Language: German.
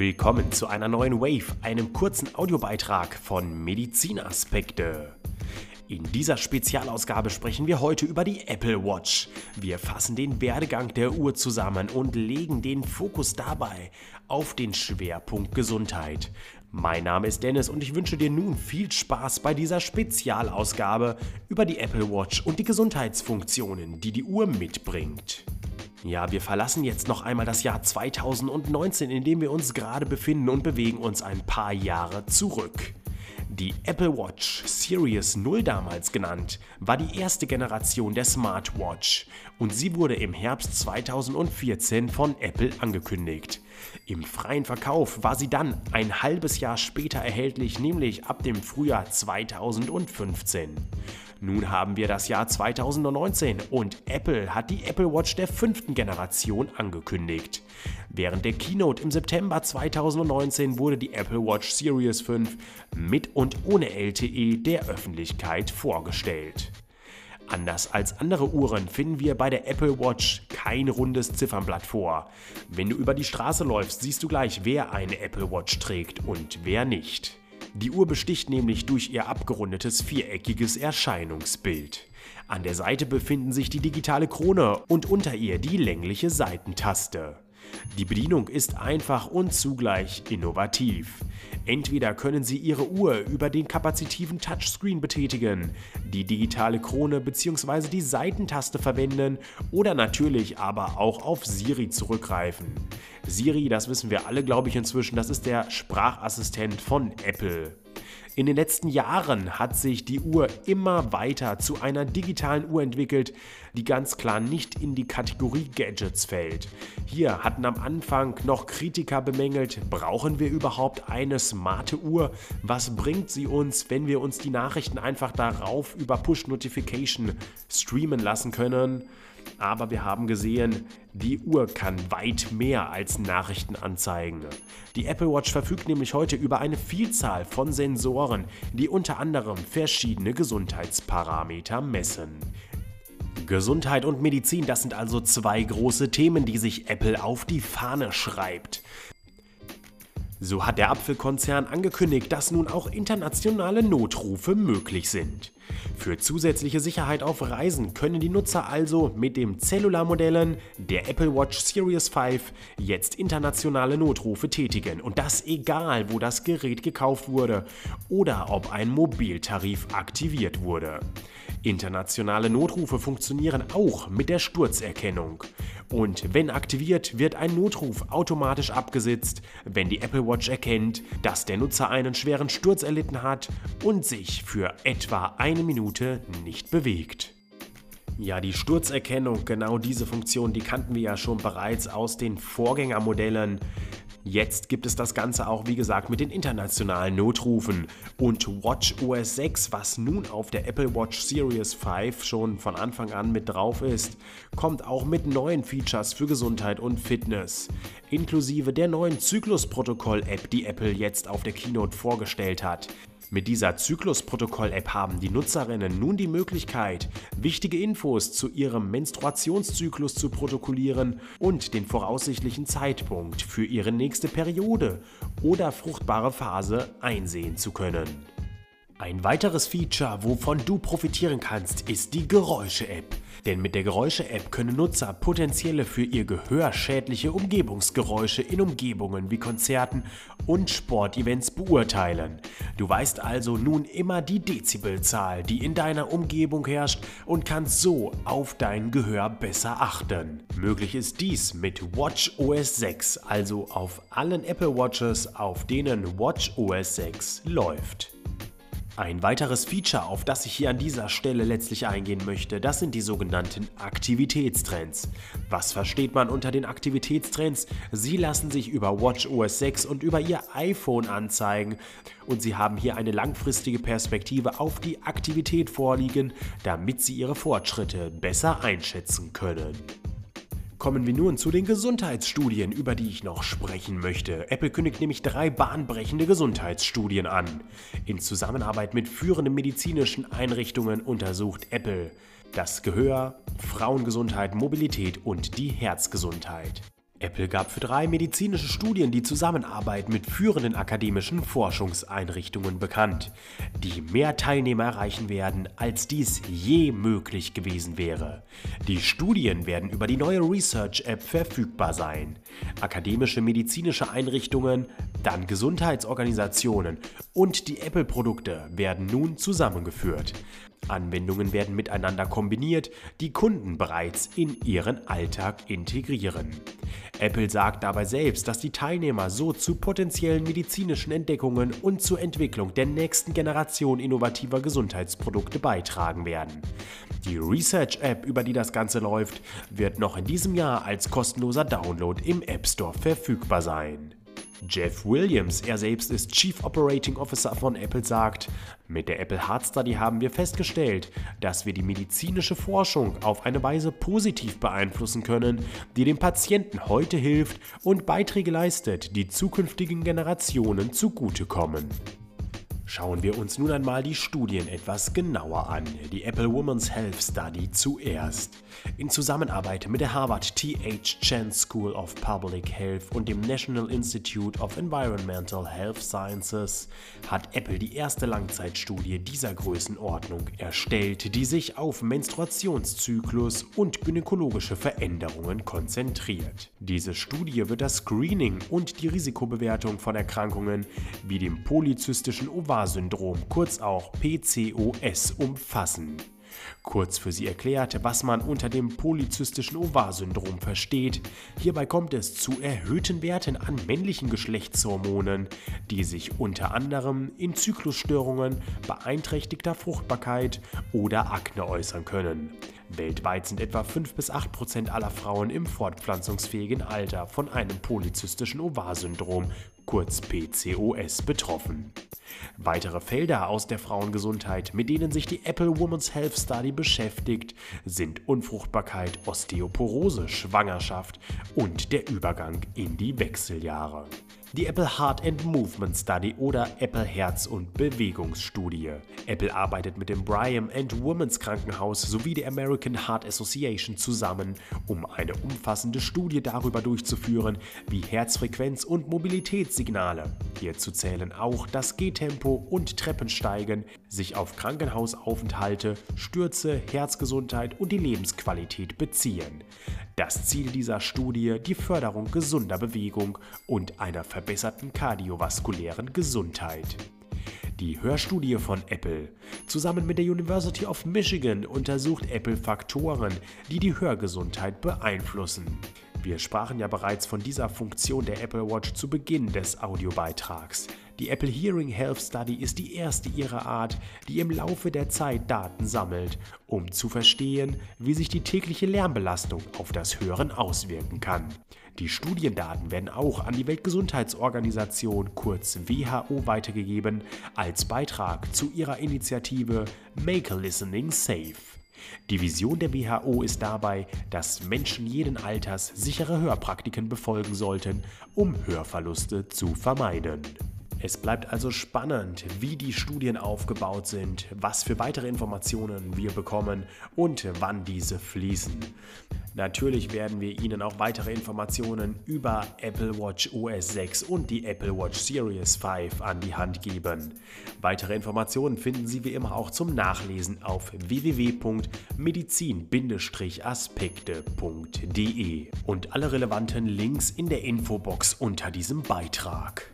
Willkommen zu einer neuen Wave, einem kurzen Audiobeitrag von Medizinaspekte. In dieser Spezialausgabe sprechen wir heute über die Apple Watch. Wir fassen den Werdegang der Uhr zusammen und legen den Fokus dabei auf den Schwerpunkt Gesundheit. Mein Name ist Dennis und ich wünsche dir nun viel Spaß bei dieser Spezialausgabe über die Apple Watch und die Gesundheitsfunktionen, die die Uhr mitbringt. Ja, wir verlassen jetzt noch einmal das Jahr 2019, in dem wir uns gerade befinden und bewegen uns ein paar Jahre zurück. Die Apple Watch Series 0 damals genannt, war die erste Generation der Smartwatch und sie wurde im Herbst 2014 von Apple angekündigt. Im freien Verkauf war sie dann ein halbes Jahr später erhältlich, nämlich ab dem Frühjahr 2015. Nun haben wir das Jahr 2019 und Apple hat die Apple Watch der fünften Generation angekündigt. Während der Keynote im September 2019 wurde die Apple Watch Series 5 mit und ohne LTE der Öffentlichkeit vorgestellt. Anders als andere Uhren finden wir bei der Apple Watch kein rundes Ziffernblatt vor. Wenn du über die Straße läufst, siehst du gleich, wer eine Apple Watch trägt und wer nicht. Die Uhr besticht nämlich durch ihr abgerundetes viereckiges Erscheinungsbild. An der Seite befinden sich die digitale Krone und unter ihr die längliche Seitentaste. Die Bedienung ist einfach und zugleich innovativ. Entweder können Sie Ihre Uhr über den kapazitiven Touchscreen betätigen, die digitale Krone bzw. die Seitentaste verwenden oder natürlich aber auch auf Siri zurückgreifen. Siri, das wissen wir alle, glaube ich inzwischen, das ist der Sprachassistent von Apple. In den letzten Jahren hat sich die Uhr immer weiter zu einer digitalen Uhr entwickelt, die ganz klar nicht in die Kategorie Gadgets fällt. Hier hatten am Anfang noch Kritiker bemängelt, brauchen wir überhaupt eine smarte Uhr? Was bringt sie uns, wenn wir uns die Nachrichten einfach darauf über Push-Notification streamen lassen können? Aber wir haben gesehen, die Uhr kann weit mehr als Nachrichten anzeigen. Die Apple Watch verfügt nämlich heute über eine Vielzahl von Sensoren, die unter anderem verschiedene Gesundheitsparameter messen. Gesundheit und Medizin, das sind also zwei große Themen, die sich Apple auf die Fahne schreibt. So hat der Apfelkonzern angekündigt, dass nun auch internationale Notrufe möglich sind. Für zusätzliche Sicherheit auf Reisen können die Nutzer also mit den Cellular-Modellen der Apple Watch Series 5 jetzt internationale Notrufe tätigen und das egal, wo das Gerät gekauft wurde oder ob ein Mobiltarif aktiviert wurde. Internationale Notrufe funktionieren auch mit der Sturzerkennung. Und wenn aktiviert, wird ein Notruf automatisch abgesetzt, wenn die Apple Watch erkennt, dass der Nutzer einen schweren Sturz erlitten hat und sich für etwa eine Minute nicht bewegt. Ja, die Sturzerkennung, genau diese Funktion, die kannten wir ja schon bereits aus den Vorgängermodellen Jetzt gibt es das Ganze auch, wie gesagt, mit den internationalen Notrufen. Und Watch OS 6, was nun auf der Apple Watch Series 5 schon von Anfang an mit drauf ist, kommt auch mit neuen Features für Gesundheit und Fitness. Inklusive der neuen Zyklus-Protokoll-App, die Apple jetzt auf der Keynote vorgestellt hat. Mit dieser Zyklus-Protokoll-App haben die Nutzerinnen nun die Möglichkeit, wichtige Infos zu ihrem Menstruationszyklus zu protokollieren und den voraussichtlichen Zeitpunkt für ihre nächste Periode oder fruchtbare Phase einsehen zu können. Ein weiteres Feature, wovon du profitieren kannst, ist die Geräusche-App. Denn mit der Geräusche-App können Nutzer potenzielle für ihr Gehör schädliche Umgebungsgeräusche in Umgebungen wie Konzerten und Sportevents beurteilen. Du weißt also nun immer die Dezibelzahl, die in deiner Umgebung herrscht und kannst so auf dein Gehör besser achten. Möglich ist dies mit Watch OS 6, also auf allen Apple Watches, auf denen Watch OS 6 läuft. Ein weiteres Feature, auf das ich hier an dieser Stelle letztlich eingehen möchte, das sind die sogenannten Aktivitätstrends. Was versteht man unter den Aktivitätstrends? Sie lassen sich über WatchOS 6 und über Ihr iPhone anzeigen und Sie haben hier eine langfristige Perspektive auf die Aktivität vorliegen, damit Sie Ihre Fortschritte besser einschätzen können. Kommen wir nun zu den Gesundheitsstudien, über die ich noch sprechen möchte. Apple kündigt nämlich drei bahnbrechende Gesundheitsstudien an. In Zusammenarbeit mit führenden medizinischen Einrichtungen untersucht Apple das Gehör, Frauengesundheit, Mobilität und die Herzgesundheit. Apple gab für drei medizinische Studien die Zusammenarbeit mit führenden akademischen Forschungseinrichtungen bekannt, die mehr Teilnehmer erreichen werden, als dies je möglich gewesen wäre. Die Studien werden über die neue Research-App verfügbar sein. Akademische medizinische Einrichtungen, dann Gesundheitsorganisationen und die Apple-Produkte werden nun zusammengeführt. Anwendungen werden miteinander kombiniert, die Kunden bereits in ihren Alltag integrieren. Apple sagt dabei selbst, dass die Teilnehmer so zu potenziellen medizinischen Entdeckungen und zur Entwicklung der nächsten Generation innovativer Gesundheitsprodukte beitragen werden. Die Research-App, über die das Ganze läuft, wird noch in diesem Jahr als kostenloser Download im App Store verfügbar sein. Jeff Williams, er selbst ist Chief Operating Officer von Apple, sagt, mit der Apple Heart Study haben wir festgestellt, dass wir die medizinische Forschung auf eine Weise positiv beeinflussen können, die dem Patienten heute hilft und Beiträge leistet, die zukünftigen Generationen zugutekommen. Schauen wir uns nun einmal die Studien etwas genauer an. Die Apple Women's Health Study zuerst. In Zusammenarbeit mit der Harvard T.H. Chan School of Public Health und dem National Institute of Environmental Health Sciences hat Apple die erste Langzeitstudie dieser Größenordnung erstellt, die sich auf Menstruationszyklus und gynäkologische Veränderungen konzentriert. Diese Studie wird das Screening und die Risikobewertung von Erkrankungen wie dem polyzystischen Ovar Syndrom, kurz auch PCOS, umfassen. Kurz für Sie erklärt, was man unter dem polyzystischen Ovar-Syndrom versteht. Hierbei kommt es zu erhöhten Werten an männlichen Geschlechtshormonen, die sich unter anderem in Zyklusstörungen, beeinträchtigter Fruchtbarkeit oder Akne äußern können. Weltweit sind etwa 5 bis 8 Prozent aller Frauen im fortpflanzungsfähigen Alter von einem polyzystischen Ovar-Syndrom, kurz PCOS, betroffen. Weitere Felder aus der Frauengesundheit, mit denen sich die Apple Women's Health Study beschäftigt, sind Unfruchtbarkeit, Osteoporose, Schwangerschaft und der Übergang in die Wechseljahre die Apple Heart and Movement Study oder Apple Herz- und Bewegungsstudie. Apple arbeitet mit dem Brigham and Women's Krankenhaus sowie der American Heart Association zusammen, um eine umfassende Studie darüber durchzuführen, wie Herzfrequenz und Mobilitätssignale, hierzu zählen auch das Gehtempo und Treppensteigen, sich auf Krankenhausaufenthalte, Stürze, Herzgesundheit und die Lebensqualität beziehen. Das Ziel dieser Studie die Förderung gesunder Bewegung und einer verbesserten kardiovaskulären Gesundheit. Die Hörstudie von Apple. Zusammen mit der University of Michigan untersucht Apple Faktoren, die die Hörgesundheit beeinflussen. Wir sprachen ja bereits von dieser Funktion der Apple Watch zu Beginn des Audiobeitrags. Die Apple Hearing Health Study ist die erste ihrer Art, die im Laufe der Zeit Daten sammelt, um zu verstehen, wie sich die tägliche Lärmbelastung auf das Hören auswirken kann. Die Studiendaten werden auch an die Weltgesundheitsorganisation kurz WHO weitergegeben als Beitrag zu ihrer Initiative Make Listening Safe. Die Vision der WHO ist dabei, dass Menschen jeden Alters sichere Hörpraktiken befolgen sollten, um Hörverluste zu vermeiden. Es bleibt also spannend, wie die Studien aufgebaut sind, was für weitere Informationen wir bekommen und wann diese fließen. Natürlich werden wir Ihnen auch weitere Informationen über Apple Watch OS 6 und die Apple Watch Series 5 an die Hand geben. Weitere Informationen finden Sie wie immer auch zum Nachlesen auf www.medizin-aspekte.de und alle relevanten Links in der Infobox unter diesem Beitrag.